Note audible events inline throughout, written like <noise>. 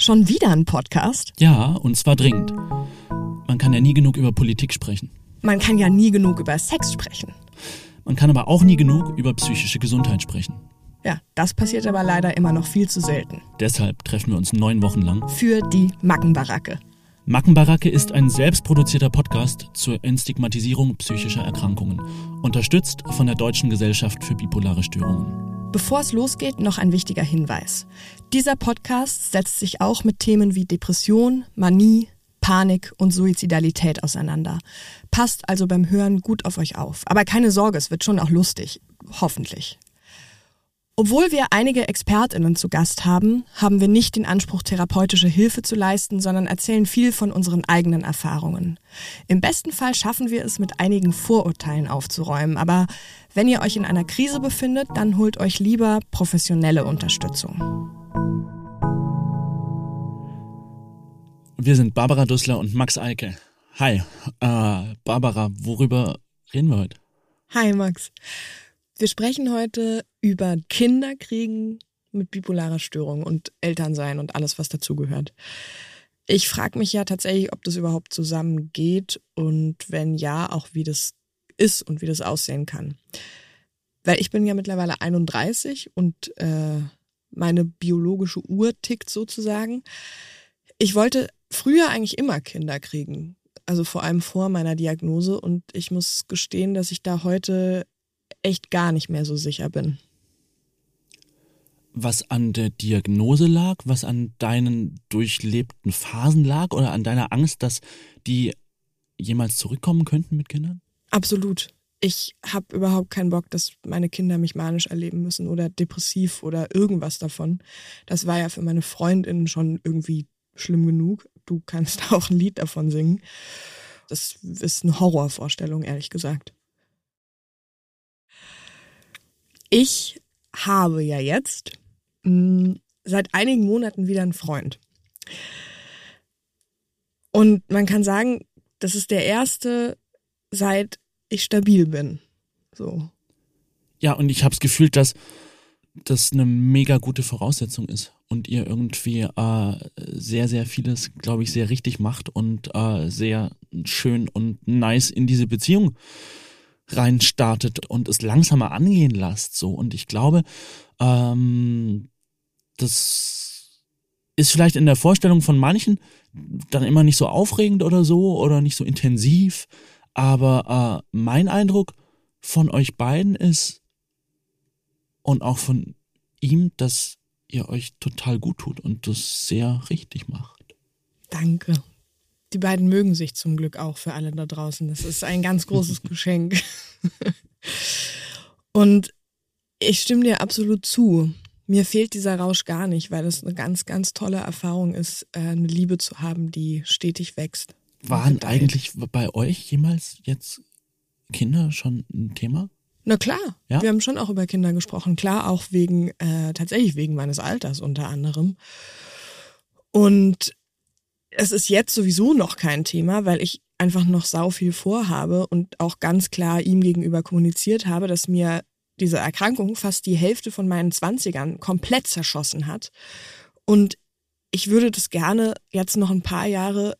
Schon wieder ein Podcast? Ja, und zwar dringend. Man kann ja nie genug über Politik sprechen. Man kann ja nie genug über Sex sprechen. Man kann aber auch nie genug über psychische Gesundheit sprechen. Ja, das passiert aber leider immer noch viel zu selten. Deshalb treffen wir uns neun Wochen lang. Für die Mackenbaracke. Mackenbaracke ist ein selbstproduzierter Podcast zur Entstigmatisierung psychischer Erkrankungen, unterstützt von der Deutschen Gesellschaft für bipolare Störungen. Bevor es losgeht, noch ein wichtiger Hinweis. Dieser Podcast setzt sich auch mit Themen wie Depression, Manie, Panik und Suizidalität auseinander. Passt also beim Hören gut auf euch auf. Aber keine Sorge, es wird schon auch lustig. Hoffentlich. Obwohl wir einige Expertinnen zu Gast haben, haben wir nicht den Anspruch, therapeutische Hilfe zu leisten, sondern erzählen viel von unseren eigenen Erfahrungen. Im besten Fall schaffen wir es, mit einigen Vorurteilen aufzuräumen, aber wenn ihr euch in einer Krise befindet, dann holt euch lieber professionelle Unterstützung. Wir sind Barbara Dussler und Max Eike. Hi, äh, Barbara, worüber reden wir heute? Hi Max. Wir sprechen heute über Kinderkriegen mit bipolarer Störung und Elternsein und alles, was dazugehört. Ich frage mich ja tatsächlich, ob das überhaupt zusammengeht und wenn ja, auch wie das ist und wie das aussehen kann. Weil ich bin ja mittlerweile 31 und äh, meine biologische Uhr tickt sozusagen. Ich wollte früher eigentlich immer Kinder kriegen, also vor allem vor meiner Diagnose und ich muss gestehen, dass ich da heute echt gar nicht mehr so sicher bin. Was an der Diagnose lag, was an deinen durchlebten Phasen lag oder an deiner Angst, dass die jemals zurückkommen könnten mit Kindern? Absolut. Ich habe überhaupt keinen Bock, dass meine Kinder mich manisch erleben müssen oder depressiv oder irgendwas davon. Das war ja für meine Freundinnen schon irgendwie schlimm genug. Du kannst <laughs> auch ein Lied davon singen. Das ist eine Horrorvorstellung, ehrlich gesagt. Ich habe ja jetzt mh, hm, seit einigen Monaten wieder einen Freund. Und man kann sagen, das ist der erste, seit ich stabil bin. So. Ja, und ich habe das Gefühl, dass das eine mega gute Voraussetzung ist und ihr irgendwie äh, sehr, sehr vieles, glaube ich, sehr richtig macht und äh, sehr schön und nice in diese Beziehung reinstartet und es langsamer angehen lasst. So. Und ich glaube, ähm, das ist vielleicht in der Vorstellung von manchen dann immer nicht so aufregend oder so oder nicht so intensiv. Aber äh, mein Eindruck von euch beiden ist und auch von ihm, dass ihr euch total gut tut und das sehr richtig macht. Danke. Die beiden mögen sich zum Glück auch für alle da draußen. Das ist ein ganz großes <laughs> Geschenk. Und ich stimme dir absolut zu. Mir fehlt dieser Rausch gar nicht, weil es eine ganz, ganz tolle Erfahrung ist, äh, eine Liebe zu haben, die stetig wächst. Waren eigentlich bei euch jemals jetzt Kinder schon ein Thema? Na klar, ja? wir haben schon auch über Kinder gesprochen. Klar, auch wegen, äh, tatsächlich wegen meines Alters unter anderem. Und es ist jetzt sowieso noch kein Thema, weil ich einfach noch sau viel vorhabe und auch ganz klar ihm gegenüber kommuniziert habe, dass mir diese Erkrankung fast die Hälfte von meinen Zwanzigern komplett zerschossen hat. Und ich würde das gerne jetzt noch ein paar Jahre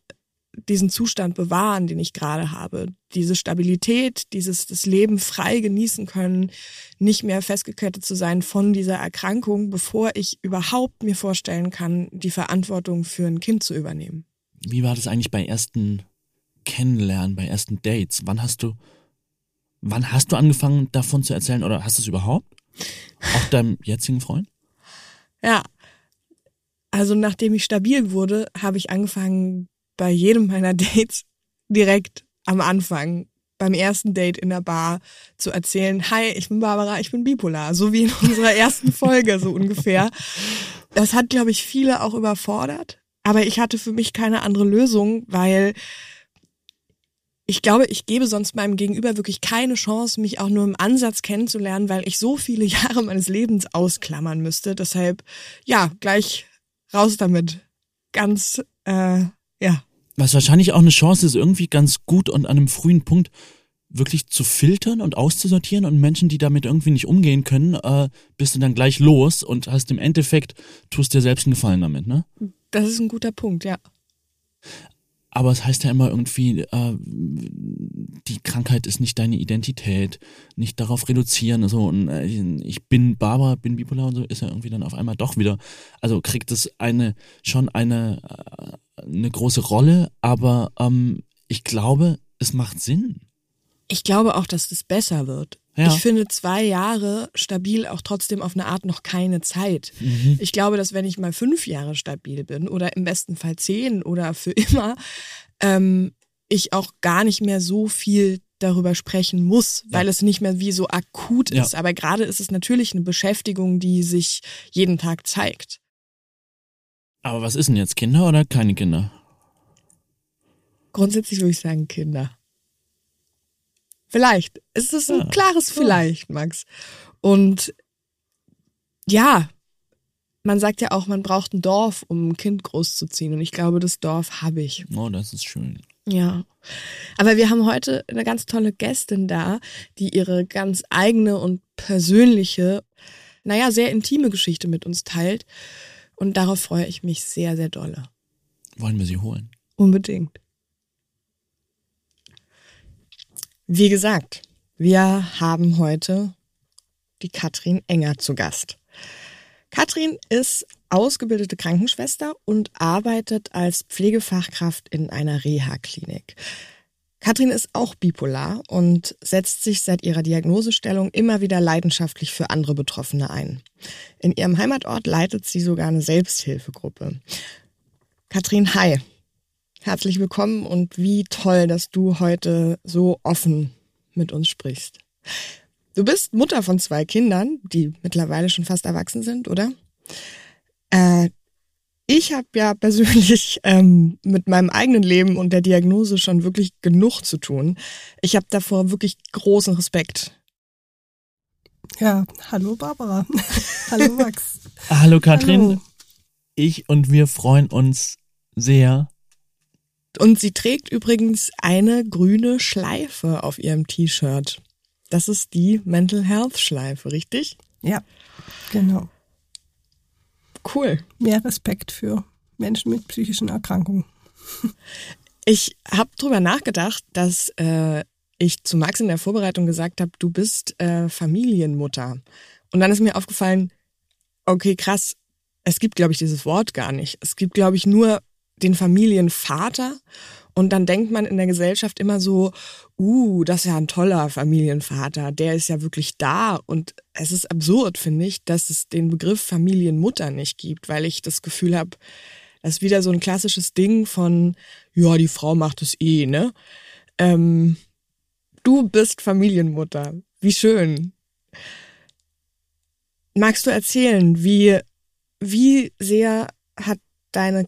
diesen Zustand bewahren, den ich gerade habe. Diese Stabilität, dieses das Leben frei genießen können, nicht mehr festgekettet zu sein von dieser Erkrankung, bevor ich überhaupt mir vorstellen kann, die Verantwortung für ein Kind zu übernehmen. Wie war das eigentlich bei ersten Kennenlernen, bei ersten Dates? Wann hast du, wann hast du angefangen davon zu erzählen oder hast du es überhaupt? Auch deinem jetzigen Freund? Ja. Also nachdem ich stabil wurde, habe ich angefangen, bei jedem meiner <laughs> Dates direkt am Anfang beim ersten Date in der Bar zu erzählen, hi, ich bin Barbara, ich bin bipolar, so wie in unserer ersten Folge so ungefähr. Das hat, glaube ich, viele auch überfordert, aber ich hatte für mich keine andere Lösung, weil ich glaube, ich gebe sonst meinem Gegenüber wirklich keine Chance, mich auch nur im Ansatz kennenzulernen, weil ich so viele <laughs> Jahre meines Lebens ausklammern müsste. Deshalb, ja, gleich raus damit. Ganz, äh, ja, was wahrscheinlich auch eine Chance ist, irgendwie ganz gut und an einem frühen Punkt wirklich zu filtern und auszusortieren und Menschen, die damit irgendwie nicht umgehen können, äh, bist du dann gleich los und hast im Endeffekt, tust dir selbst einen Gefallen damit, ne? Das ist ein guter Punkt, ja. Aber es heißt ja immer irgendwie, äh, die Krankheit ist nicht deine Identität, nicht darauf reduzieren. So, und äh, ich bin Barbara, bin bipolar und so, ist ja irgendwie dann auf einmal doch wieder. Also kriegt es eine schon eine, äh, eine große Rolle, aber ähm, ich glaube, es macht Sinn. Ich glaube auch, dass das besser wird. Ja. Ich finde zwei Jahre stabil auch trotzdem auf eine Art noch keine Zeit. Mhm. Ich glaube, dass wenn ich mal fünf Jahre stabil bin oder im besten Fall zehn oder für immer, ähm, ich auch gar nicht mehr so viel darüber sprechen muss, weil ja. es nicht mehr wie so akut ist. Ja. Aber gerade ist es natürlich eine Beschäftigung, die sich jeden Tag zeigt. Aber was ist denn jetzt, Kinder oder keine Kinder? Grundsätzlich würde ich sagen Kinder. Vielleicht. Es ist ein ja. klares Vielleicht, Max. Und ja, man sagt ja auch, man braucht ein Dorf, um ein Kind großzuziehen. Und ich glaube, das Dorf habe ich. Oh, das ist schön. Ja. Aber wir haben heute eine ganz tolle Gästin da, die ihre ganz eigene und persönliche, naja, sehr intime Geschichte mit uns teilt. Und darauf freue ich mich sehr, sehr dolle. Wollen wir sie holen? Unbedingt. Wie gesagt, wir haben heute die Katrin Enger zu Gast. Katrin ist ausgebildete Krankenschwester und arbeitet als Pflegefachkraft in einer Reha-Klinik. Katrin ist auch bipolar und setzt sich seit ihrer Diagnosestellung immer wieder leidenschaftlich für andere Betroffene ein. In ihrem Heimatort leitet sie sogar eine Selbsthilfegruppe. Katrin, hi. Herzlich willkommen und wie toll, dass du heute so offen mit uns sprichst. Du bist Mutter von zwei Kindern, die mittlerweile schon fast erwachsen sind, oder? Äh, ich habe ja <laughs> persönlich ähm, mit meinem eigenen Leben und der Diagnose schon wirklich genug zu tun. Ich habe davor wirklich großen Respekt. Ja, hallo Barbara. <laughs> hallo Max. hallo Katrin. Hallo. Ich und wir freuen uns sehr, und sie trägt übrigens eine grüne Schleife auf ihrem T-Shirt. Das ist die Mental Health Schleife, richtig? Ja, genau. Cool. Mehr Respekt für Menschen mit psychischen Erkrankungen. Ich habe drüber nachgedacht, dass äh, ich zu Max in der Vorbereitung gesagt habe, du bist äh, Familienmutter. Und dann ist mir aufgefallen, okay, krass, es gibt, glaube ich, dieses Wort gar nicht. Es gibt, glaube ich, nur den Familienvater und dann denkt man in der Gesellschaft immer so, uh, das ist ja ein toller Familienvater, der ist ja wirklich da. Und es ist absurd, finde ich, dass es den Begriff Familienmutter nicht gibt, weil ich das Gefühl habe, das ist wieder so ein klassisches Ding von, ja, die Frau macht es eh, ne? Ähm, du bist Familienmutter. Wie schön. Magst du erzählen, wie, wie sehr hat deine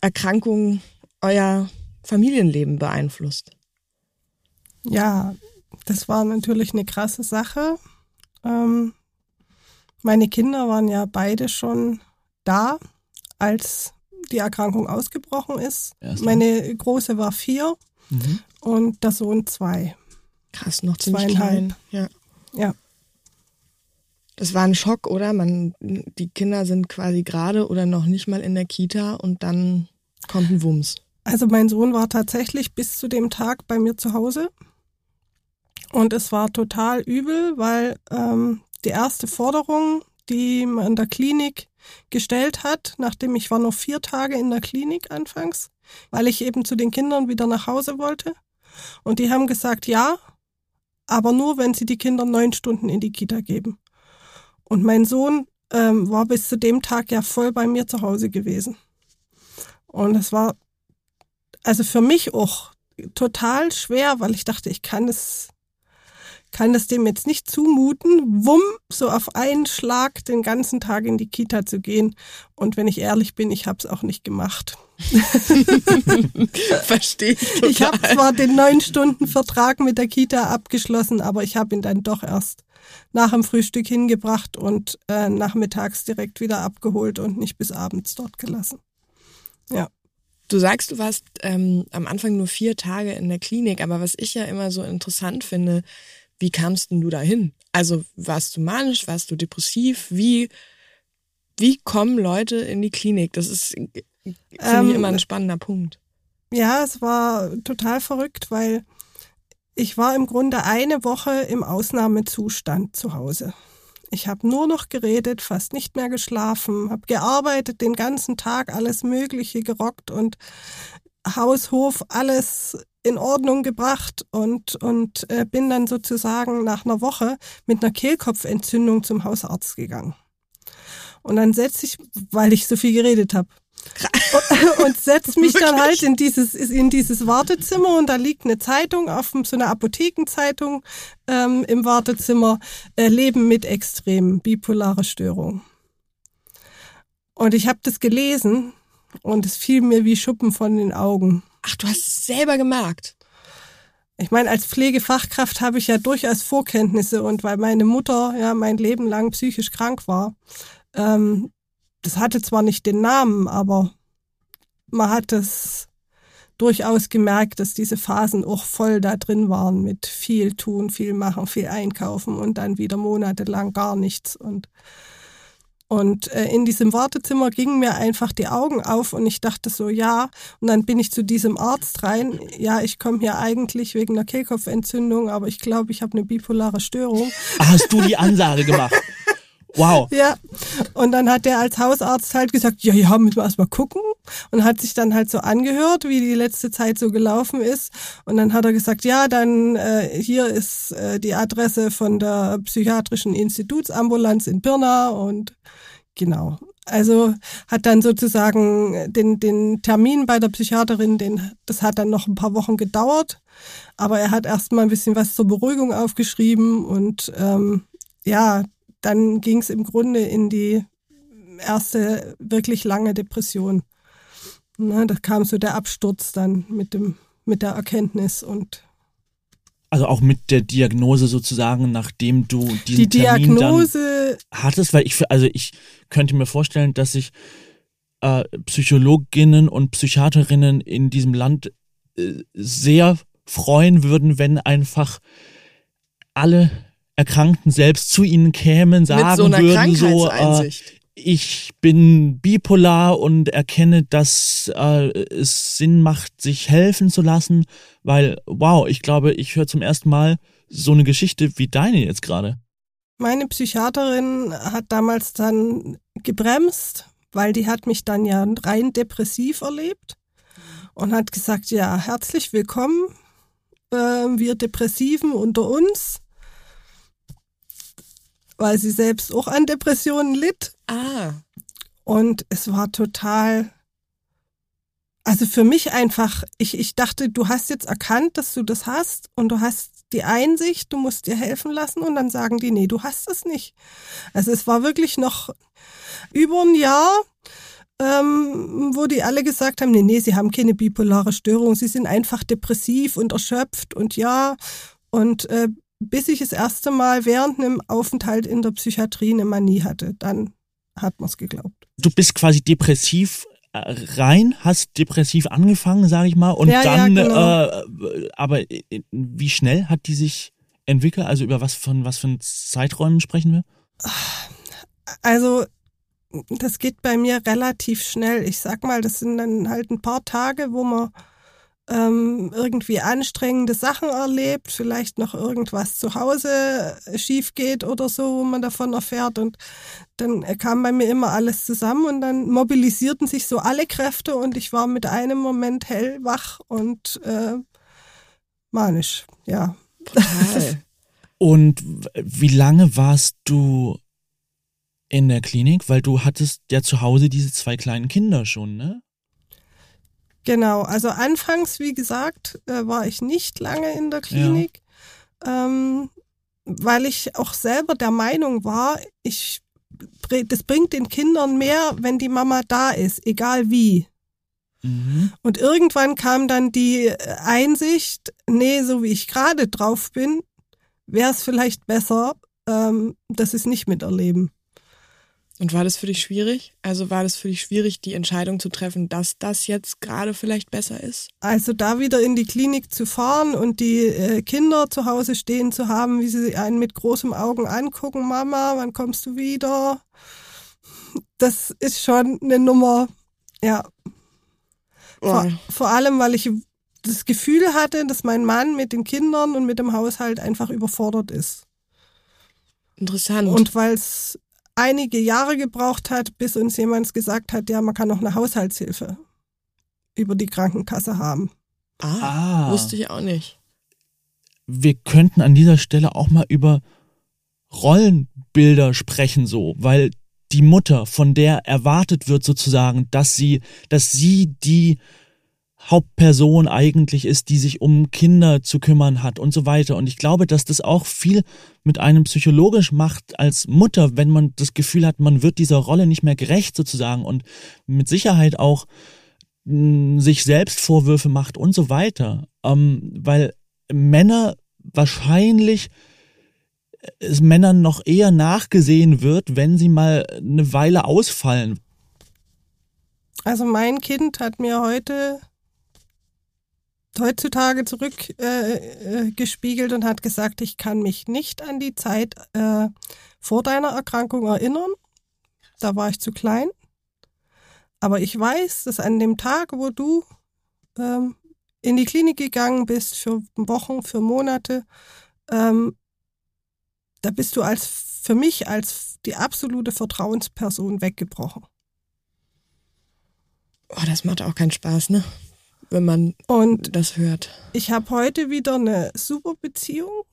Erkrankung euer Familienleben beeinflusst? Ja, das war natürlich eine krasse Sache. Ähm, meine Kinder waren ja beide schon da, als die Erkrankung ausgebrochen ist. Erst meine Große war vier mhm. und der Sohn zwei. Krass, noch ziemlich klein. Ja. Ja. Das war ein Schock, oder? Man, die Kinder sind quasi gerade oder noch nicht mal in der Kita und dann kommt ein Wumms. Also mein Sohn war tatsächlich bis zu dem Tag bei mir zu Hause und es war total übel, weil ähm, die erste Forderung, die man in der Klinik gestellt hat, nachdem ich war noch vier Tage in der Klinik anfangs, weil ich eben zu den Kindern wieder nach Hause wollte. Und die haben gesagt, ja, aber nur, wenn sie die Kinder neun Stunden in die Kita geben. Und mein Sohn ähm, war bis zu dem Tag ja voll bei mir zu Hause gewesen. Und es war also für mich auch total schwer, weil ich dachte, ich kann es kann es dem jetzt nicht zumuten, wumm, so auf einen Schlag den ganzen Tag in die Kita zu gehen. Und wenn ich ehrlich bin, ich habe es auch nicht gemacht. <laughs> Verstehe ich. Total. Ich habe zwar den neun Stunden Vertrag mit der Kita abgeschlossen, aber ich habe ihn dann doch erst nach dem Frühstück hingebracht und äh, nachmittags direkt wieder abgeholt und nicht bis abends dort gelassen. Ja. Du sagst, du warst ähm, am Anfang nur vier Tage in der Klinik, aber was ich ja immer so interessant finde, wie kamst denn du dahin? Also warst du manisch, warst du depressiv? Wie, wie kommen Leute in die Klinik? Das ist für ähm, mich immer ein spannender Punkt. Ja, es war total verrückt, weil ich war im Grunde eine Woche im Ausnahmezustand zu Hause. Ich habe nur noch geredet, fast nicht mehr geschlafen, habe gearbeitet den ganzen Tag, alles Mögliche gerockt und Haus, Hof, alles in Ordnung gebracht und, und äh, bin dann sozusagen nach einer Woche mit einer Kehlkopfentzündung zum Hausarzt gegangen. Und dann setze ich, weil ich so viel geredet habe, und, <laughs> und setz mich dann halt in dieses, in dieses Wartezimmer und da liegt eine Zeitung auf so eine Apothekenzeitung ähm, im Wartezimmer, äh, Leben mit extremen bipolare Störung. Und ich habe das gelesen und es fiel mir wie Schuppen von den Augen. Ach, du hast es selber gemerkt. Ich meine, als Pflegefachkraft habe ich ja durchaus Vorkenntnisse und weil meine Mutter ja mein Leben lang psychisch krank war, ähm, das hatte zwar nicht den Namen, aber man hat es durchaus gemerkt, dass diese Phasen auch voll da drin waren mit viel tun, viel machen, viel einkaufen und dann wieder monatelang gar nichts und und äh, in diesem Wartezimmer gingen mir einfach die Augen auf und ich dachte so, ja. Und dann bin ich zu diesem Arzt rein. Ja, ich komme hier eigentlich wegen einer Kehlkopfentzündung, aber ich glaube, ich habe eine bipolare Störung. Hast du die Ansage gemacht? <laughs> Wow. Ja. Und dann hat der als Hausarzt halt gesagt, ja, ja, müssen wir erstmal gucken. Und hat sich dann halt so angehört, wie die letzte Zeit so gelaufen ist. Und dann hat er gesagt, ja, dann äh, hier ist äh, die Adresse von der psychiatrischen Institutsambulanz in Pirna und genau. Also hat dann sozusagen den, den Termin bei der Psychiaterin, den, das hat dann noch ein paar Wochen gedauert. Aber er hat erstmal ein bisschen was zur Beruhigung aufgeschrieben und ähm, ja, dann ging es im Grunde in die erste wirklich lange Depression. Ne, da kam so der Absturz dann mit dem mit der Erkenntnis und also auch mit der Diagnose sozusagen, nachdem du diesen die Diagnose hattest, weil ich also ich könnte mir vorstellen, dass sich äh, Psychologinnen und Psychiaterinnen in diesem Land äh, sehr freuen würden, wenn einfach alle Erkrankten selbst zu ihnen kämen, sagen so würden so, äh, ich bin bipolar und erkenne, dass äh, es Sinn macht, sich helfen zu lassen, weil, wow, ich glaube, ich höre zum ersten Mal so eine Geschichte wie deine jetzt gerade. Meine Psychiaterin hat damals dann gebremst, weil die hat mich dann ja rein depressiv erlebt und hat gesagt, ja, herzlich willkommen, äh, wir Depressiven unter uns weil sie selbst auch an Depressionen litt. Ah. Und es war total, also für mich einfach, ich, ich dachte, du hast jetzt erkannt, dass du das hast und du hast die Einsicht, du musst dir helfen lassen und dann sagen die, nee, du hast es nicht. Also es war wirklich noch über ein Jahr, ähm, wo die alle gesagt haben, nee, nee, sie haben keine bipolare Störung, sie sind einfach depressiv und erschöpft und ja, und äh, bis ich das erste Mal während einem Aufenthalt in der Psychiatrie eine Manie hatte. Dann hat man es geglaubt. Du bist quasi depressiv äh, rein, hast depressiv angefangen, sage ich mal, und ja, dann, ja, genau. äh, aber wie schnell hat die sich entwickelt? Also über was von was für Zeiträumen sprechen wir? Also das geht bei mir relativ schnell. Ich sag mal, das sind dann halt ein paar Tage, wo man ähm, irgendwie anstrengende Sachen erlebt, vielleicht noch irgendwas zu Hause schief geht oder so, wo man davon erfährt. Und dann kam bei mir immer alles zusammen und dann mobilisierten sich so alle Kräfte und ich war mit einem Moment hellwach und äh, manisch, ja. Total. <laughs> und wie lange warst du in der Klinik? Weil du hattest ja zu Hause diese zwei kleinen Kinder schon, ne? Genau, also anfangs, wie gesagt, äh, war ich nicht lange in der Klinik, ja. ähm, weil ich auch selber der Meinung war, ich, das bringt den Kindern mehr, wenn die Mama da ist, egal wie. Mhm. Und irgendwann kam dann die Einsicht, nee, so wie ich gerade drauf bin, wäre es vielleicht besser, ähm, dass sie es nicht miterleben. Und war das für dich schwierig? Also war das für dich schwierig, die Entscheidung zu treffen, dass das jetzt gerade vielleicht besser ist? Also da wieder in die Klinik zu fahren und die äh, Kinder zu Hause stehen zu haben, wie sie einen mit großem Augen angucken, Mama, wann kommst du wieder? Das ist schon eine Nummer, ja. Vor, vor allem, weil ich das Gefühl hatte, dass mein Mann mit den Kindern und mit dem Haushalt einfach überfordert ist. Interessant. Und weil es einige Jahre gebraucht hat, bis uns jemand gesagt hat, ja, man kann noch eine Haushaltshilfe über die Krankenkasse haben. Ah, ah, wusste ich auch nicht. Wir könnten an dieser Stelle auch mal über Rollenbilder sprechen, so, weil die Mutter, von der erwartet wird sozusagen, dass sie, dass sie die Hauptperson eigentlich ist, die sich um Kinder zu kümmern hat und so weiter. Und ich glaube, dass das auch viel mit einem psychologisch macht als Mutter, wenn man das Gefühl hat, man wird dieser Rolle nicht mehr gerecht sozusagen und mit Sicherheit auch hm, sich selbst Vorwürfe macht und so weiter. Ähm, weil Männer wahrscheinlich äh, es Männern noch eher nachgesehen wird, wenn sie mal eine Weile ausfallen. Also mein Kind hat mir heute heutzutage zurückgespiegelt äh, äh, und hat gesagt, ich kann mich nicht an die Zeit äh, vor deiner Erkrankung erinnern. Da war ich zu klein. Aber ich weiß, dass an dem Tag, wo du ähm, in die Klinik gegangen bist, für Wochen, für Monate, ähm, da bist du als für mich als die absolute Vertrauensperson weggebrochen. Oh, das macht auch keinen Spaß, ne? Wenn man und das hört. Ich habe heute wieder eine super Beziehung.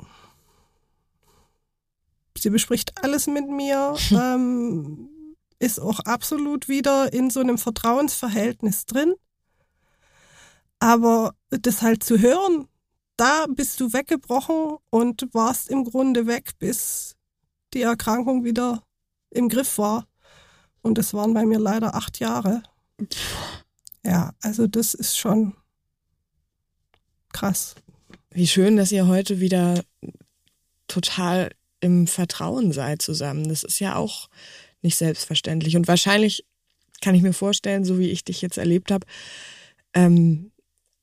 Sie bespricht alles mit mir, <laughs> ähm, ist auch absolut wieder in so einem Vertrauensverhältnis drin. Aber das halt zu hören, da bist du weggebrochen und warst im Grunde weg, bis die Erkrankung wieder im Griff war. Und das waren bei mir leider acht Jahre. Ja, also das ist schon krass. Wie schön, dass ihr heute wieder total im Vertrauen seid zusammen. Das ist ja auch nicht selbstverständlich. Und wahrscheinlich kann ich mir vorstellen, so wie ich dich jetzt erlebt habe, ähm,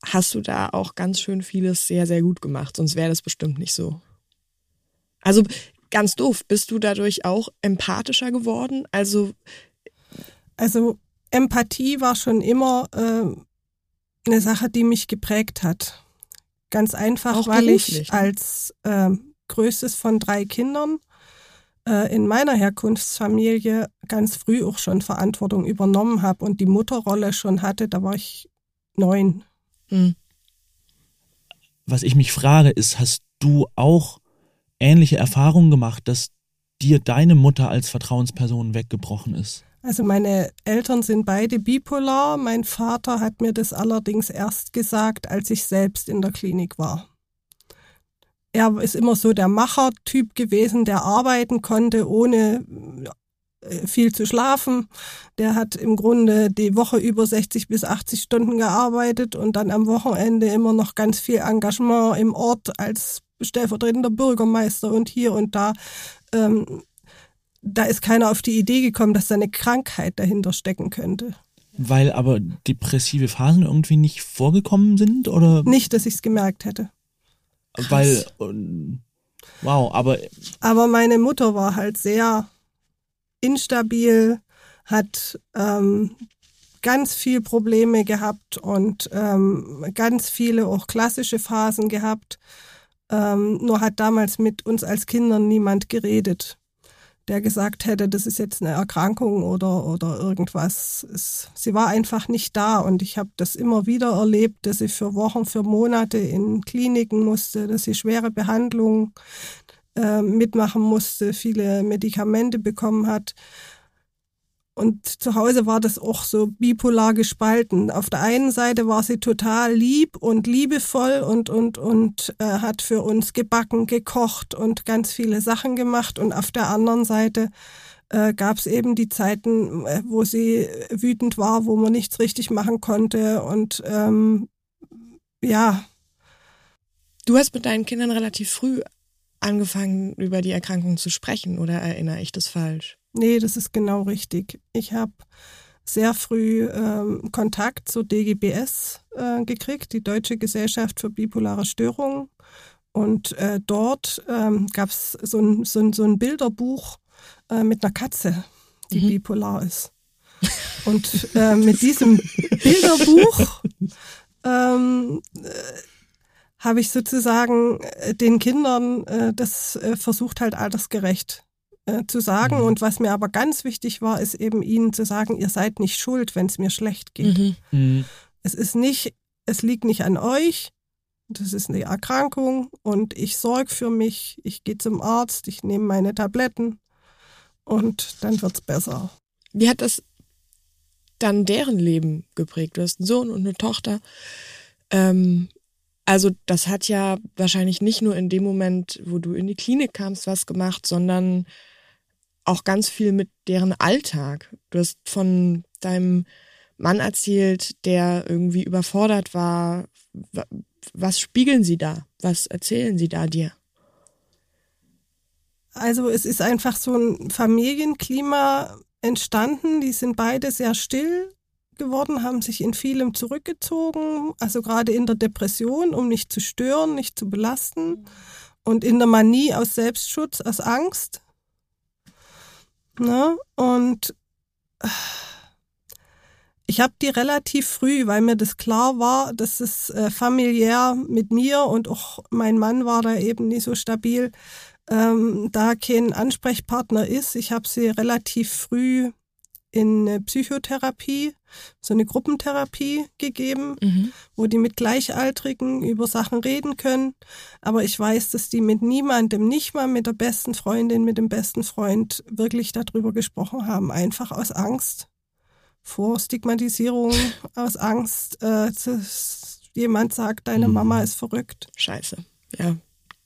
hast du da auch ganz schön vieles sehr, sehr gut gemacht. Sonst wäre das bestimmt nicht so. Also ganz doof, bist du dadurch auch empathischer geworden? Also, also Empathie war schon immer äh, eine Sache, die mich geprägt hat. Ganz einfach, Auch weil ich ne? als äh, größtes von drei Kindern äh, in meiner Herkunftsfamilie ganz früh auch schon Verantwortung übernommen habe und die Mutterrolle schon hatte, da war ich neun. Hm. Was ich mich frage, ist, hast du auch ähnliche Erfahrungen gemacht, dass dir deine Mutter als Vertrauensperson weggebrochen ist? Also meine Eltern sind beide bipolar. Mein Vater hat mir das allerdings erst gesagt, als ich selbst in der Klinik war. Er ist immer so der Machertyp gewesen, der arbeiten konnte, ohne äh, viel zu schlafen. Der hat im Grunde die Woche über 60 bis 80 Stunden gearbeitet und dann am Wochenende immer noch ganz viel Engagement im Ort als stellvertretender Bürgermeister und hier und da. Ähm, da ist keiner auf die Idee gekommen, dass da eine Krankheit dahinter stecken könnte. Weil aber depressive Phasen irgendwie nicht vorgekommen sind, oder? Nicht, dass ich es gemerkt hätte. Krass. Weil, wow, aber. Aber meine Mutter war halt sehr instabil, hat ähm, ganz viel Probleme gehabt und ähm, ganz viele auch klassische Phasen gehabt. Ähm, nur hat damals mit uns als Kindern niemand geredet der gesagt hätte, das ist jetzt eine Erkrankung oder, oder irgendwas. Es, sie war einfach nicht da und ich habe das immer wieder erlebt, dass sie für Wochen, für Monate in Kliniken musste, dass sie schwere Behandlungen äh, mitmachen musste, viele Medikamente bekommen hat. Und zu Hause war das auch so bipolar gespalten. Auf der einen Seite war sie total lieb und liebevoll und, und, und äh, hat für uns gebacken, gekocht und ganz viele Sachen gemacht. Und auf der anderen Seite äh, gab es eben die Zeiten, äh, wo sie wütend war, wo man nichts richtig machen konnte. Und ähm, ja. Du hast mit deinen Kindern relativ früh angefangen, über die Erkrankung zu sprechen, oder erinnere ich das falsch? Nee, das ist genau richtig. Ich habe sehr früh ähm, Kontakt zur DGBS äh, gekriegt, die Deutsche Gesellschaft für bipolare Störungen. Und äh, dort ähm, gab es so ein, so, ein, so ein Bilderbuch äh, mit einer Katze, die mhm. bipolar ist. <laughs> Und äh, mit diesem Bilderbuch ähm, äh, habe ich sozusagen äh, den Kindern äh, das äh, versucht halt altersgerecht äh, zu sagen. Mhm. Und was mir aber ganz wichtig war, ist eben ihnen zu sagen, ihr seid nicht schuld, wenn es mir schlecht geht. Mhm. Mhm. Es ist nicht, es liegt nicht an euch. Das ist eine Erkrankung und ich sorge für mich. Ich gehe zum Arzt, ich nehme meine Tabletten und dann wird's besser. Wie hat das dann deren Leben geprägt? Du hast einen Sohn und eine Tochter. Ähm, also das hat ja wahrscheinlich nicht nur in dem Moment, wo du in die Klinik kamst, was gemacht, sondern auch ganz viel mit deren Alltag. Du hast von deinem Mann erzählt, der irgendwie überfordert war. Was spiegeln sie da? Was erzählen sie da dir? Also es ist einfach so ein Familienklima entstanden. Die sind beide sehr still geworden, haben sich in vielem zurückgezogen, also gerade in der Depression, um nicht zu stören, nicht zu belasten und in der Manie aus Selbstschutz, aus Angst. Ne? Und ich habe die relativ früh, weil mir das klar war, dass es äh, familiär mit mir und auch mein Mann war da eben nicht so stabil, ähm, da kein Ansprechpartner ist. Ich habe sie relativ früh in eine Psychotherapie, so eine Gruppentherapie gegeben, mhm. wo die mit Gleichaltrigen über Sachen reden können. Aber ich weiß, dass die mit niemandem, nicht mal mit der besten Freundin, mit dem besten Freund wirklich darüber gesprochen haben. Einfach aus Angst vor Stigmatisierung, <laughs> aus Angst, äh, dass jemand sagt, deine mhm. Mama ist verrückt. Scheiße. Ja.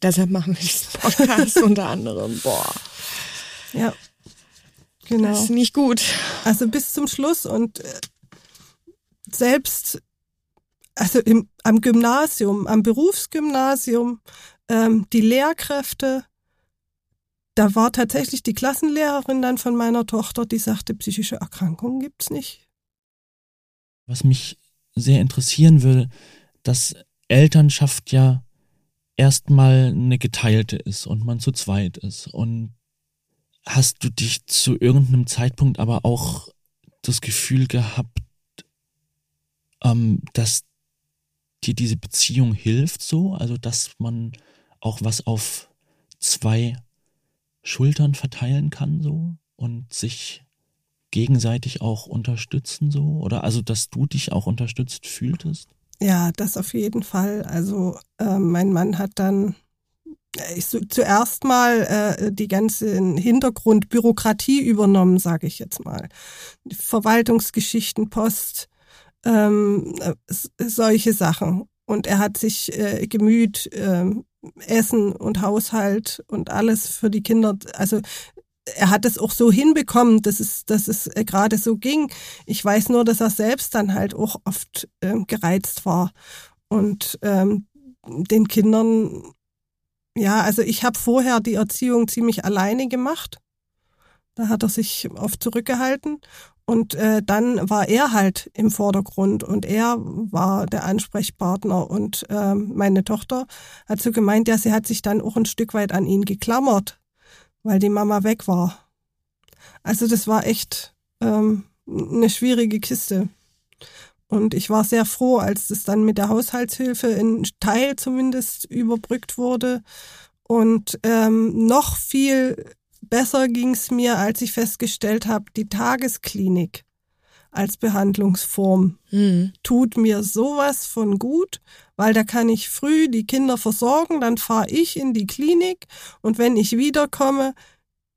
Deshalb machen wir diesen Podcast <laughs> unter anderem. Boah. Ja. Genau. Das ist nicht gut. Also bis zum Schluss und äh, selbst also im, am Gymnasium, am Berufsgymnasium, ähm, die Lehrkräfte, da war tatsächlich die Klassenlehrerin dann von meiner Tochter, die sagte, psychische Erkrankungen gibt's nicht. Was mich sehr interessieren würde, dass Elternschaft ja erstmal eine geteilte ist und man zu zweit ist und Hast du dich zu irgendeinem Zeitpunkt aber auch das Gefühl gehabt, ähm, dass dir diese Beziehung hilft so? Also, dass man auch was auf zwei Schultern verteilen kann so und sich gegenseitig auch unterstützen so? Oder also, dass du dich auch unterstützt fühltest? Ja, das auf jeden Fall. Also, äh, mein Mann hat dann ich so, zuerst mal äh, die ganze Hintergrundbürokratie übernommen, sage ich jetzt mal. Verwaltungsgeschichten, Post, ähm, äh, solche Sachen. Und er hat sich äh, gemüht, äh, Essen und Haushalt und alles für die Kinder. Also er hat es auch so hinbekommen, dass es, dass es äh, gerade so ging. Ich weiß nur, dass er selbst dann halt auch oft ähm, gereizt war und ähm, den Kindern ja, also ich habe vorher die Erziehung ziemlich alleine gemacht. Da hat er sich oft zurückgehalten. Und äh, dann war er halt im Vordergrund und er war der Ansprechpartner. Und äh, meine Tochter hat so gemeint, ja, sie hat sich dann auch ein Stück weit an ihn geklammert, weil die Mama weg war. Also das war echt ähm, eine schwierige Kiste. Und ich war sehr froh, als das dann mit der Haushaltshilfe in Teil zumindest überbrückt wurde. Und ähm, noch viel besser ging es mir, als ich festgestellt habe, die Tagesklinik als Behandlungsform mhm. tut mir sowas von gut, weil da kann ich früh die Kinder versorgen, dann fahre ich in die Klinik und wenn ich wiederkomme,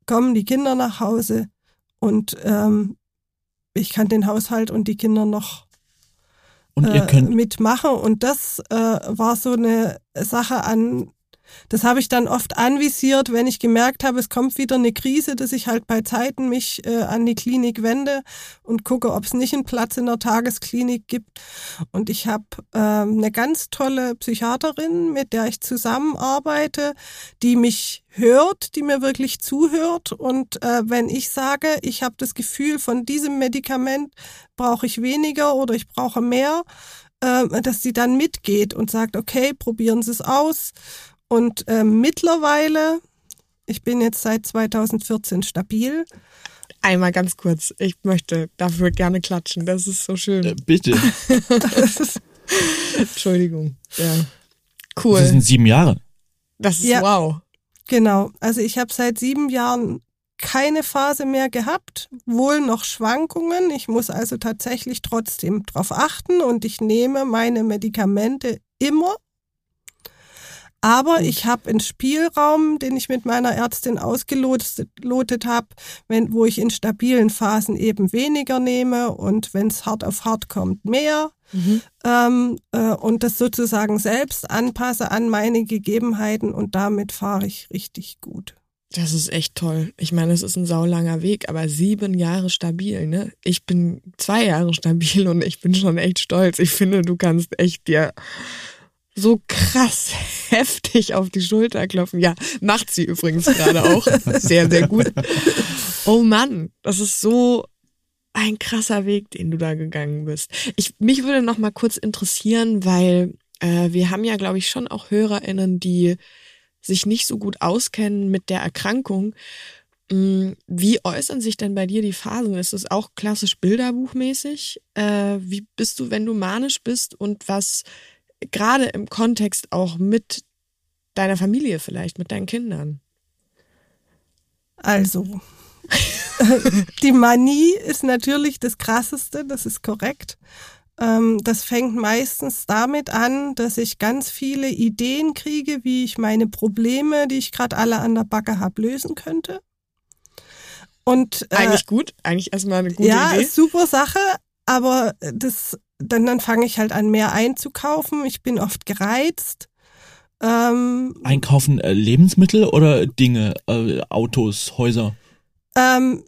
kommen die Kinder nach Hause und ähm, ich kann den Haushalt und die Kinder noch und ihr äh, könnt mitmachen. Und das äh, war so eine Sache an Das habe ich dann oft anvisiert, wenn ich gemerkt habe, es kommt wieder eine Krise, dass ich halt bei Zeiten mich äh, an die Klinik wende und gucke, ob es nicht einen Platz in der Tagesklinik gibt. Und ich habe äh, eine ganz tolle Psychiaterin, mit der ich zusammenarbeite, die mich hört, die mir wirklich zuhört. Und äh, wenn ich sage, ich habe das Gefühl, von diesem Medikament brauche ich weniger oder ich brauche mehr, äh, dass sie dann mitgeht und sagt, okay, probieren Sie es aus. Und äh, mittlerweile, ich bin jetzt seit 2014 stabil. Einmal ganz kurz, ich möchte dafür gerne klatschen, das ist so schön. Äh, bitte. <laughs> Entschuldigung. Ja. Cool. Das sind sieben Jahre. Das ist ja, wow. Genau. Also ich habe seit sieben Jahren keine Phase mehr gehabt, wohl noch Schwankungen. Ich muss also tatsächlich trotzdem drauf achten und ich nehme meine Medikamente immer. Aber ich habe einen Spielraum, den ich mit meiner Ärztin ausgelotet habe, wenn, wo ich in stabilen Phasen eben weniger nehme und wenn es hart auf hart kommt, mehr. Mhm. Ähm, äh, und das sozusagen selbst anpasse an meine Gegebenheiten und damit fahre ich richtig gut. Das ist echt toll. Ich meine, es ist ein saulanger Weg, aber sieben Jahre stabil, ne? Ich bin zwei Jahre stabil und ich bin schon echt stolz. Ich finde, du kannst echt dir so krass <laughs> heftig auf die Schulter klopfen. Ja, macht sie übrigens gerade auch. <laughs> Sehr, sehr gut. Oh Mann, das ist so ein krasser Weg, den du da gegangen bist. Ich, mich würde noch mal kurz interessieren, weil äh, wir haben ja, glaube ich, schon auch HörerInnen, die sich nicht so gut auskennen mit der Erkrankung. Mm, wie äußern sich denn bei dir die Phasen? Ist es auch klassisch bilderbuchmäßig? Äh, wie bist du, wenn du manisch bist und was gerade im Kontext auch mit deiner Familie vielleicht, mit deinen Kindern? Also, <laughs> die Manie ist natürlich das Krasseste, das ist korrekt. Ähm, das fängt meistens damit an, dass ich ganz viele Ideen kriege, wie ich meine Probleme, die ich gerade alle an der Backe habe, lösen könnte. Und äh, eigentlich gut, eigentlich erstmal eine gute ja, Idee. Ja, super Sache, aber das dann dann fange ich halt an mehr einzukaufen. Ich bin oft gereizt. Ähm, Einkaufen äh, Lebensmittel oder Dinge, äh, Autos, Häuser? Ähm,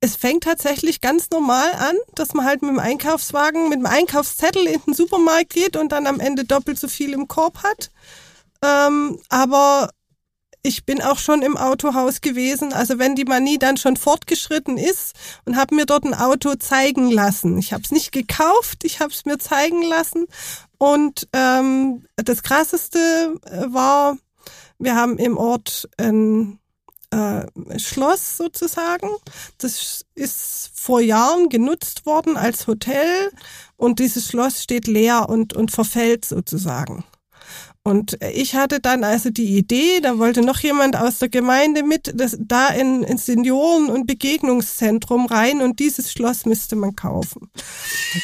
es fängt tatsächlich ganz normal an, dass man halt mit dem Einkaufswagen, mit dem Einkaufszettel in den Supermarkt geht und dann am Ende doppelt so viel im Korb hat. Ähm, aber ich bin auch schon im Autohaus gewesen. Also wenn die Manie dann schon fortgeschritten ist und habe mir dort ein Auto zeigen lassen. Ich habe es nicht gekauft, ich habe es mir zeigen lassen. Und ähm, das Krasseste äh, war, wir haben im Ort ein äh, Schloss sozusagen. Das ist vor Jahren genutzt worden als Hotel und dieses Schloss steht leer und, und verfällt sozusagen. Und ich hatte dann also die Idee, da wollte noch jemand aus der Gemeinde mit, das, da in, in Senioren- und Begegnungszentrum rein und dieses Schloss müsste man kaufen.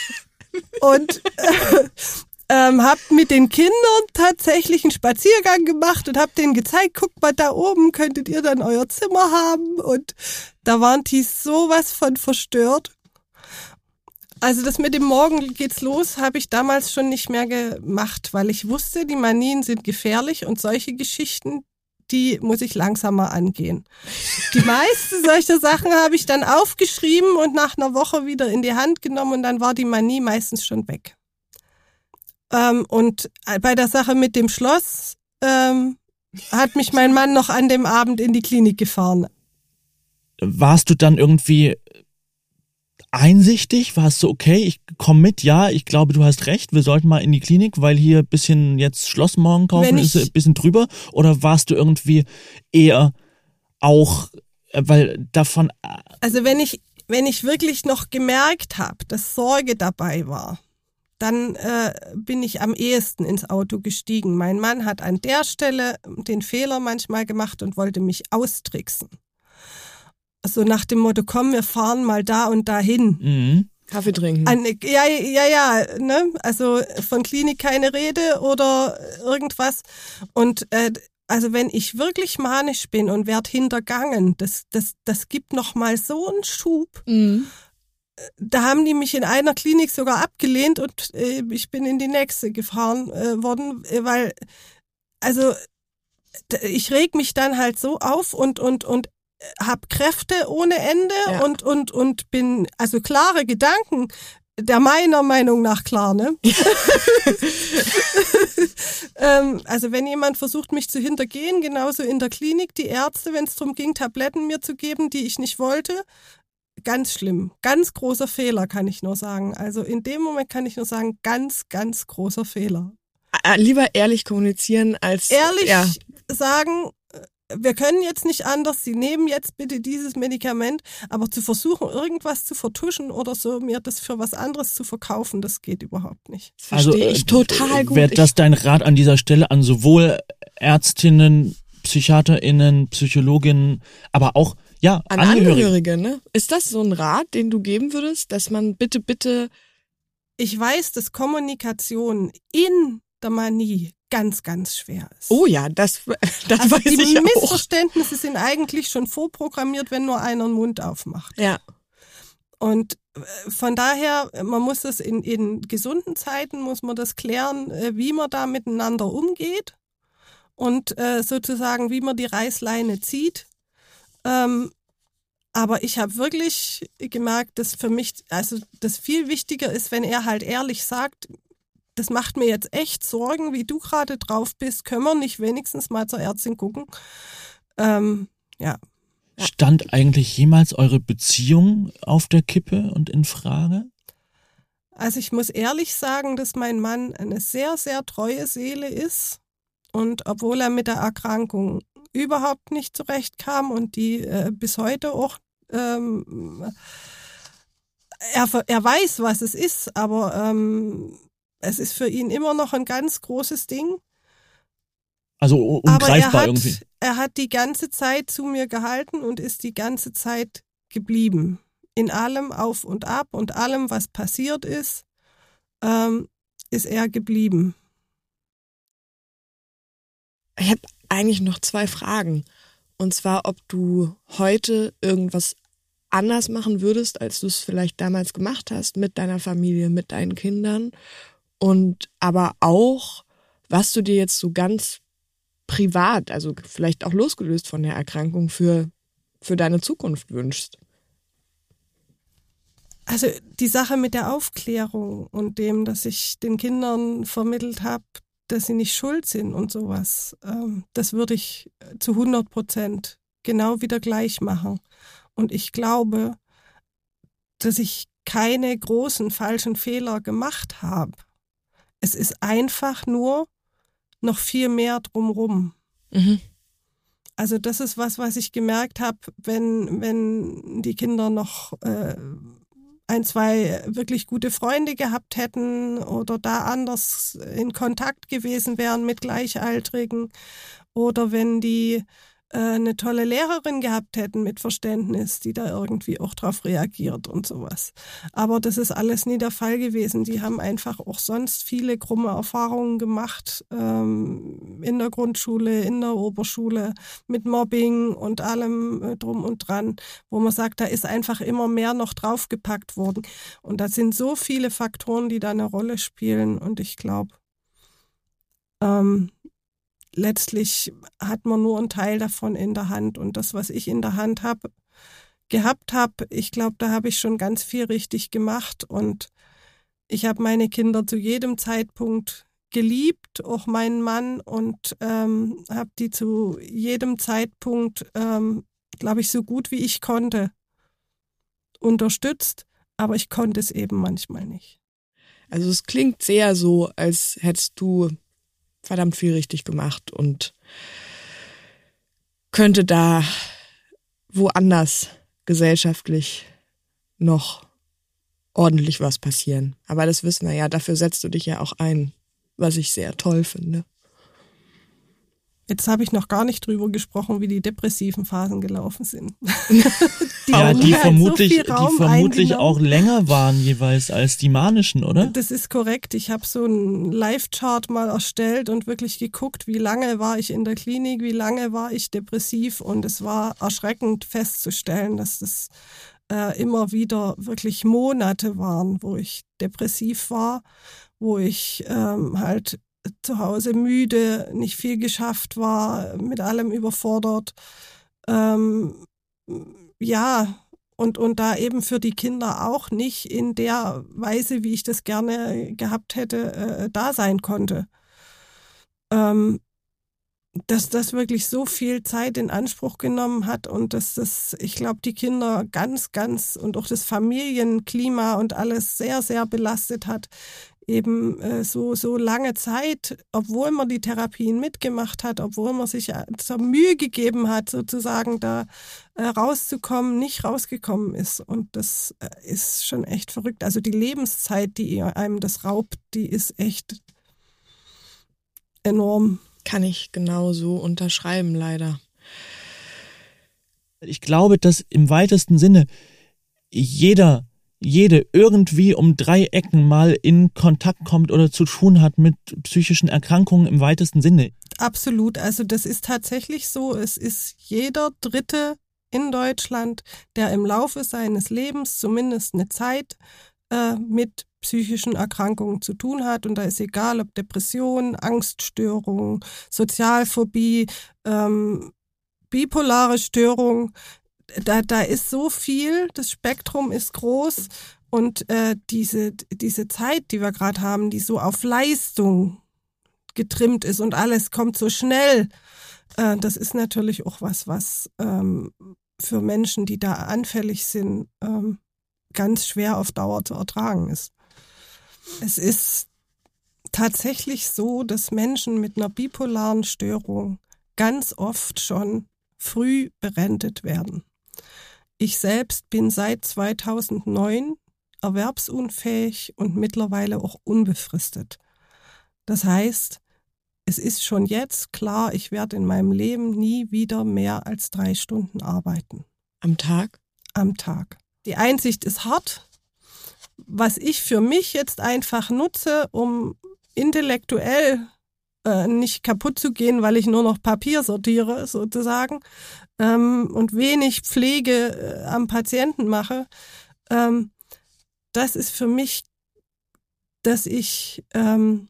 <laughs> und äh, ähm, hab mit den Kindern tatsächlich einen Spaziergang gemacht und hab denen gezeigt, guck mal, da oben könntet ihr dann euer Zimmer haben. Und da waren die sowas von verstört. Also das mit dem Morgen geht's los, habe ich damals schon nicht mehr gemacht, weil ich wusste, die Manien sind gefährlich und solche Geschichten, die muss ich langsamer angehen. Die meisten solcher Sachen habe ich dann aufgeschrieben und nach einer Woche wieder in die Hand genommen und dann war die Manie meistens schon weg. Ähm, und bei der Sache mit dem Schloss ähm, hat mich mein Mann noch an dem Abend in die Klinik gefahren. Warst du dann irgendwie einsichtig? Warst du okay, ich komme mit, ja, ich glaube, du hast recht, wir sollten mal in die Klinik, weil hier bisschen jetzt Schloss morgen kaufen ist ein bisschen drüber? Oder warst du irgendwie eher auch, äh, weil davon... Äh, also wenn ich, wenn ich wirklich noch gemerkt habe, dass Sorge dabei war, dann äh, bin ich am ehesten ins Auto gestiegen. Mein Mann hat an der Stelle den Fehler manchmal gemacht und wollte mich austricksen. Also nach dem Motto, komm, wir fahren mal da und dahin. Mhm. Kaffee trinken. An, ja, ja, ja, ne? Also von Klinik keine Rede oder irgendwas. Und äh, also wenn ich wirklich manisch bin und werd hintergangen, das, das, das gibt noch mal so einen Schub. Mhm da haben die mich in einer Klinik sogar abgelehnt und äh, ich bin in die nächste gefahren äh, worden, äh, weil, also ich reg mich dann halt so auf und und und hab Kräfte ohne Ende ja. und und und bin also klare Gedanken der meiner Meinung nach klar, ne? <laughs> ähm, also wenn jemand versucht, mich zu hintergehen, genauso in der Klinik, die Ärzte, wenn es darum ging, Tabletten mir zu geben, die ich nicht wollte, ganz schlimm. Ganz großer Fehler, kann ich nur sagen. Also in dem Moment kann ich nur sagen, ganz, ganz großer Fehler. Lieber ehrlich kommunizieren als ehrlich ja. sagen, wir können jetzt nicht anders, Sie nehmen jetzt bitte dieses Medikament, aber zu versuchen, irgendwas zu vertuschen oder so, mir das für was anderes zu verkaufen, das geht überhaupt nicht. Das also ich äh, total gut. Wäre das dein Rat an dieser Stelle an sowohl Ärztinnen, PsychiaterInnen, Psychologinnen, aber auch ja, an Angehörige. Angehörige, ne? Ist das so ein Rat, den du geben würdest, dass man bitte, bitte ich weiß, dass Kommunikation in der Manie ganz, ganz schwer ist. Oh ja, das, <laughs> das also weiß ich Die Missverständnisse sind eigentlich schon vorprogrammiert, wenn nur einer den Mund aufmacht. Ja. Und äh, von daher, man muss das in, in gesunden Zeiten, muss man das klären, äh, wie man da miteinander umgeht und äh, sozusagen, wie man die Reißleine zieht. Ähm, aber ich habe wirklich gemerkt, dass für mich, also das viel wichtiger ist, wenn er halt ehrlich sagt, das macht mir jetzt echt Sorgen, wie du gerade drauf bist. Können wir nicht wenigstens mal zur Ärztin gucken? Ähm, ja. Stand eigentlich jemals eure Beziehung auf der Kippe und in Frage? Also ich muss ehrlich sagen, dass mein Mann eine sehr, sehr treue Seele ist. Und obwohl er mit der Erkrankung überhaupt nicht zurechtkam und die äh, bis heute auch ähm, er, er weiß, was es ist, aber ähm, es ist für ihn immer noch ein ganz großes Ding. Also ungreifbar Aber er hat, irgendwie. Er hat die ganze Zeit zu mir gehalten und ist die ganze Zeit geblieben. In allem auf und ab und allem, was passiert ist, ähm, ist er geblieben. Ich habe eigentlich noch zwei Fragen. Und zwar, ob du heute irgendwas anders machen würdest, als du es vielleicht damals gemacht hast mit deiner Familie, mit deinen Kindern und aber auch, was du dir jetzt so ganz privat, also vielleicht auch losgelöst von der Erkrankung für, für deine Zukunft wünschst. Also die Sache mit der Aufklärung und dem, dass ich den Kindern vermittelt habe, dass sie nicht schuld sind und sowas, ähm, das würde ich zu 100 Prozent genau wieder gleich machen. Und ich glaube, dass ich keine großen falschen Fehler gemacht habe. Es ist einfach nur noch viel mehr drumrum. Mhm. Also das ist was, was ich gemerkt habe, wenn, wenn die Kinder noch äh, ein, zwei wirklich gute Freunde gehabt hätten oder da anders in Kontakt gewesen wären mit Gleichaltrigen oder wenn die eine tolle Lehrerin gehabt hätten mit Verständnis, die da irgendwie auch drauf reagiert und sowas. Aber das ist alles nie der Fall gewesen. Die haben einfach auch sonst viele krumme Erfahrungen gemacht ähm, in der Grundschule, in der Oberschule, mit Mobbing und allem äh, drum und dran, wo man sagt, da ist einfach immer mehr noch draufgepackt worden. Und da sind so viele Faktoren, die da eine Rolle spielen. Und ich glaube, ähm, letztlich hat man nur einen Teil davon in der Hand. Und das, was ich in der Hand habe, gehabt habe, ich glaube, da habe ich schon ganz viel richtig gemacht. Und ich habe meine Kinder zu jedem Zeitpunkt geliebt, auch meinen Mann, und ähm, habe die zu jedem Zeitpunkt, ähm, glaube ich, so gut wie ich konnte, unterstützt. Aber ich konnte es eben manchmal nicht. Also es klingt sehr so, als hättest du verdammt viel richtig gemacht und könnte da woanders gesellschaftlich noch ordentlich was passieren. Aber das wissen wir ja, dafür setzt du dich ja auch ein, was ich sehr toll finde. Jetzt habe ich noch gar nicht drüber gesprochen, wie die depressiven Phasen gelaufen sind. <laughs> die ja, die halt vermutlich, so die vermutlich auch länger waren jeweils als die manischen, oder? Das ist korrekt. Ich habe so einen Live-Chart mal erstellt und wirklich geguckt, wie lange war ich in der Klinik, wie lange war ich depressiv und es war erschreckend festzustellen, dass das äh, immer wieder wirklich Monate waren, wo ich depressiv war, wo ich ähm, halt zu Hause müde, nicht viel geschafft war, mit allem überfordert. Ähm, ja, und, und da eben für die Kinder auch nicht in der Weise, wie ich das gerne gehabt hätte, äh, da sein konnte. Ähm, dass das wirklich so viel Zeit in Anspruch genommen hat und dass das, ich glaube, die Kinder ganz, ganz und auch das Familienklima und alles sehr, sehr belastet hat. Eben äh, so, so lange Zeit, obwohl man die Therapien mitgemacht hat, obwohl man sich äh, zur Mühe gegeben hat, sozusagen da äh, rauszukommen, nicht rausgekommen ist. Und das äh, ist schon echt verrückt. Also die Lebenszeit, die einem das raubt, die ist echt enorm. Kann ich genauso unterschreiben, leider. Ich glaube, dass im weitesten Sinne jeder, jede irgendwie um drei Ecken mal in Kontakt kommt oder zu tun hat mit psychischen Erkrankungen im weitesten Sinne. Absolut. Also das ist tatsächlich so. Es ist jeder Dritte in Deutschland, der im Laufe seines Lebens zumindest eine Zeit äh, mit psychischen Erkrankungen zu tun hat. Und da ist egal, ob Depression, Angststörung, Sozialphobie, ähm, bipolare Störung. Da, da ist so viel, das Spektrum ist groß. Und äh, diese, diese Zeit, die wir gerade haben, die so auf Leistung getrimmt ist und alles kommt so schnell, äh, das ist natürlich auch was, was ähm, für Menschen, die da anfällig sind, ähm, ganz schwer auf Dauer zu ertragen ist. Es ist tatsächlich so, dass Menschen mit einer bipolaren Störung ganz oft schon früh berentet werden. Ich selbst bin seit 2009 erwerbsunfähig und mittlerweile auch unbefristet. Das heißt, es ist schon jetzt klar, ich werde in meinem Leben nie wieder mehr als drei Stunden arbeiten. Am Tag? Am Tag. Die Einsicht ist hart, was ich für mich jetzt einfach nutze, um intellektuell äh, nicht kaputt zu gehen, weil ich nur noch Papier sortiere, sozusagen, ähm, und wenig Pflege äh, am Patienten mache, ähm, das ist für mich, dass ich ähm,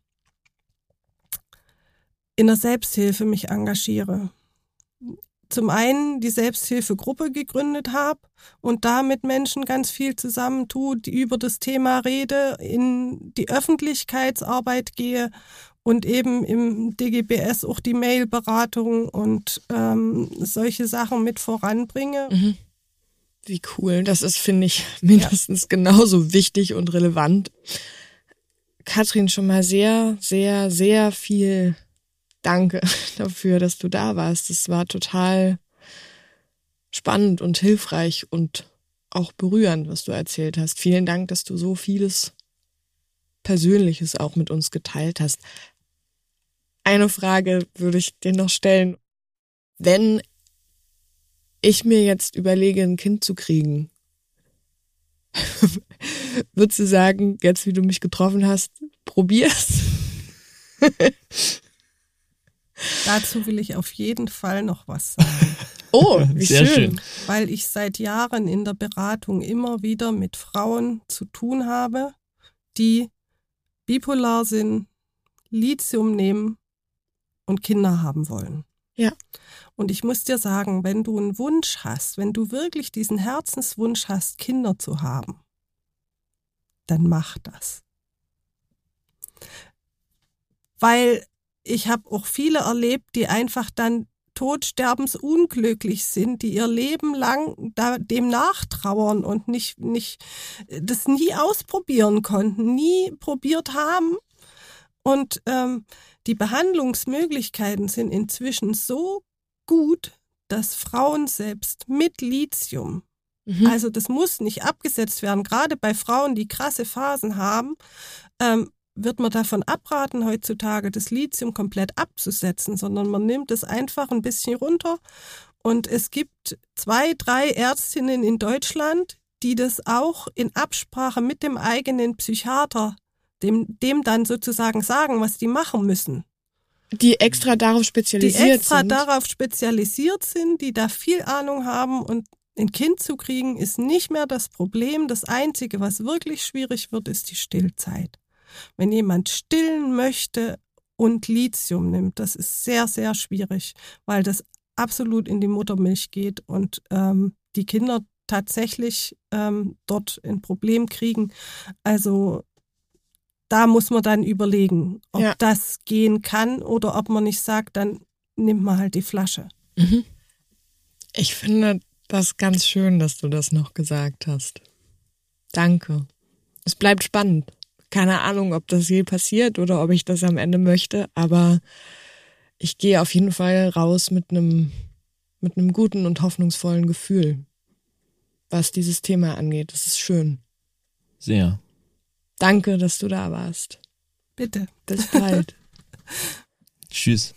in der Selbsthilfe mich engagiere. Zum einen die Selbsthilfegruppe gegründet habe und da mit Menschen ganz viel zusammentue, die über das Thema rede, in die Öffentlichkeitsarbeit gehe und eben im DGBS auch die Mailberatung und ähm, solche Sachen mit voranbringe. Mhm. Wie cool. Das ist, finde ich, <laughs> mindestens ja. genauso wichtig und relevant. Katrin, schon mal sehr, sehr, sehr viel danke <laughs> dafür, dass du da warst. Es war total spannend und hilfreich und auch berührend, was du erzählt hast. Vielen Dank, dass du so vieles Persönliches auch mit uns geteilt hast. Eine Frage würde ich dir noch stellen. Wenn ich mir jetzt überlege, ein Kind zu kriegen, <laughs> würdest du sagen, jetzt wie du mich getroffen hast, probier's? <laughs> Dazu will ich auf jeden Fall noch was sagen. <laughs> Oh, wie Sehr schön. schön. Weil ich seit Jahren in der Beratung immer wieder mit Frauen zu tun habe, die bipolar sind, Lithium nehmen und Kinder haben wollen. Ja. Und ich muss dir sagen, wenn du einen Wunsch hast, wenn du wirklich diesen Herzenswunsch hast, Kinder zu haben, dann mach das. Weil ich habe auch viele erlebt, die einfach dann todsterbensunglücklich sind, die ihr Leben lang da, dem nachtrauern und nicht, nicht, das nie ausprobieren konnten, nie probiert haben. Und ähm, die Behandlungsmöglichkeiten sind inzwischen so gut, dass Frauen selbst mit Lithium, mhm. also das muss nicht abgesetzt werden, gerade bei Frauen, die krasse Phasen haben, ähm, wird man davon abraten, heutzutage das Lithium komplett abzusetzen, sondern man nimmt es einfach ein bisschen runter. Und es gibt zwei, drei Ärztinnen in Deutschland, die das auch in Absprache mit dem eigenen Psychiater, dem, dem dann sozusagen sagen, was die machen müssen. Die extra darauf spezialisiert sind. Die extra sind. darauf spezialisiert sind, die da viel Ahnung haben und ein Kind zu kriegen ist nicht mehr das Problem. Das Einzige, was wirklich schwierig wird, ist die Stillzeit. Wenn jemand stillen möchte und Lithium nimmt, das ist sehr, sehr schwierig, weil das absolut in die Muttermilch geht und ähm, die Kinder tatsächlich ähm, dort ein Problem kriegen. Also da muss man dann überlegen, ob ja. das gehen kann oder ob man nicht sagt, dann nimmt man halt die Flasche. Mhm. Ich finde das ganz schön, dass du das noch gesagt hast. Danke. Es bleibt spannend. Keine Ahnung, ob das je passiert oder ob ich das am Ende möchte, aber ich gehe auf jeden Fall raus mit einem mit einem guten und hoffnungsvollen Gefühl, was dieses Thema angeht. Das ist schön. Sehr. Danke, dass du da warst. Bitte. Bis bald. <laughs> Tschüss.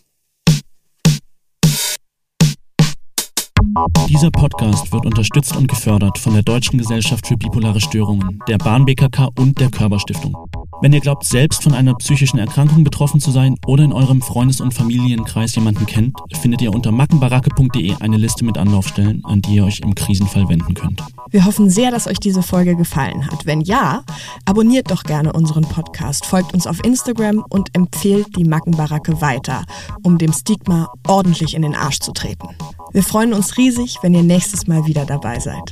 Dieser Podcast wird unterstützt und gefördert von der Deutschen Gesellschaft für bipolare Störungen, der Bahn BKK und der Körperstiftung. Wenn ihr glaubt, selbst von einer psychischen Erkrankung betroffen zu sein oder in eurem Freundes- und Familienkreis jemanden kennt, findet ihr unter mackenbaracke.de eine Liste mit Anlaufstellen, an die ihr euch im Krisenfall wenden könnt. Wir hoffen sehr, dass euch diese Folge gefallen hat. Wenn ja, abonniert doch gerne unseren Podcast, folgt uns auf Instagram und empfehlt die Mackenbaracke weiter, um dem Stigma ordentlich in den Arsch zu treten. Wir freuen uns riesig, wenn ihr nächstes Mal wieder dabei seid.